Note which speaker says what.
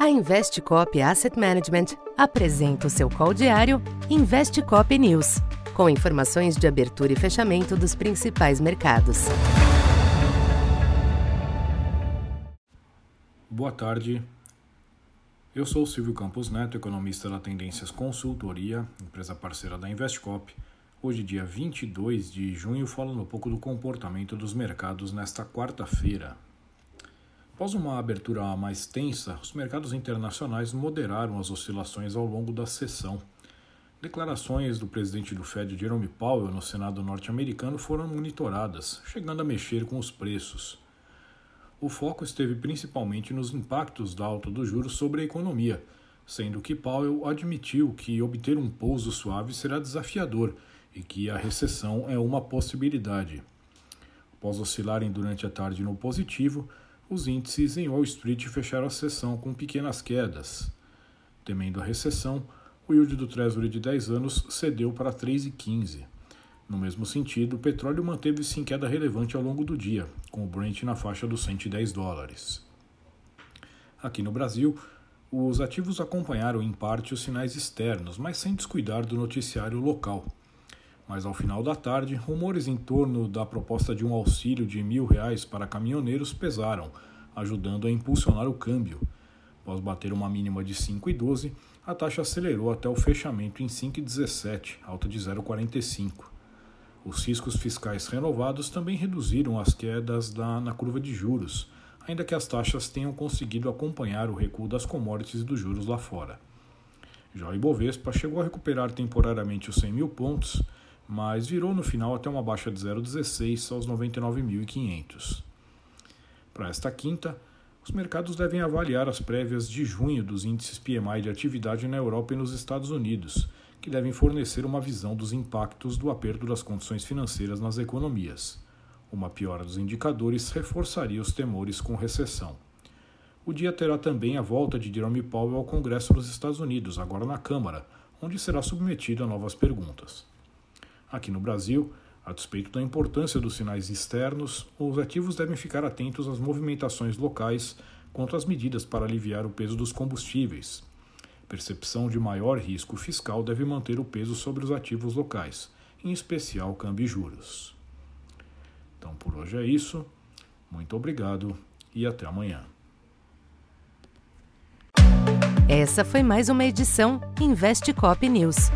Speaker 1: A Investcop Asset Management apresenta o seu call diário Investcop News, com informações de abertura e fechamento dos principais mercados.
Speaker 2: Boa tarde. Eu sou Silvio Campos Neto, economista da Tendências Consultoria, empresa parceira da Investcop. Hoje, dia 22 de junho, falando um pouco do comportamento dos mercados nesta quarta-feira, Após uma abertura mais tensa, os mercados internacionais moderaram as oscilações ao longo da sessão. Declarações do presidente do Fed, Jerome Powell, no Senado norte-americano foram monitoradas, chegando a mexer com os preços. O foco esteve principalmente nos impactos da alta dos juros sobre a economia, sendo que Powell admitiu que obter um pouso suave será desafiador e que a recessão é uma possibilidade. Após oscilarem durante a tarde no positivo, os índices em Wall Street fecharam a sessão com pequenas quedas. Temendo a recessão, o yield do Treasury de 10 anos cedeu para 3,15. No mesmo sentido, o petróleo manteve-se em queda relevante ao longo do dia, com o Brent na faixa dos 110 dólares. Aqui no Brasil, os ativos acompanharam em parte os sinais externos, mas sem descuidar do noticiário local. Mas ao final da tarde, rumores em torno da proposta de um auxílio de mil reais para caminhoneiros pesaram, ajudando a impulsionar o câmbio. Após bater uma mínima de 5,12, a taxa acelerou até o fechamento em 5,17, alta de 0,45. Os riscos fiscais renovados também reduziram as quedas da, na curva de juros, ainda que as taxas tenham conseguido acompanhar o recuo das commodities e dos juros lá fora. Já o Ibovespa chegou a recuperar temporariamente os 100 mil pontos, mas virou no final até uma baixa de 0,16 aos 99.500. Para esta quinta, os mercados devem avaliar as prévias de junho dos índices PMI de atividade na Europa e nos Estados Unidos, que devem fornecer uma visão dos impactos do aperto das condições financeiras nas economias. Uma piora dos indicadores reforçaria os temores com recessão. O dia terá também a volta de Jerome Powell ao Congresso dos Estados Unidos, agora na Câmara, onde será submetido a novas perguntas. Aqui no Brasil, a despeito da importância dos sinais externos, os ativos devem ficar atentos às movimentações locais quanto às medidas para aliviar o peso dos combustíveis. Percepção de maior risco fiscal deve manter o peso sobre os ativos locais, em especial câmbio e juros. Então por hoje é isso. Muito obrigado e até amanhã.
Speaker 1: Essa foi mais uma edição Investe Cop News.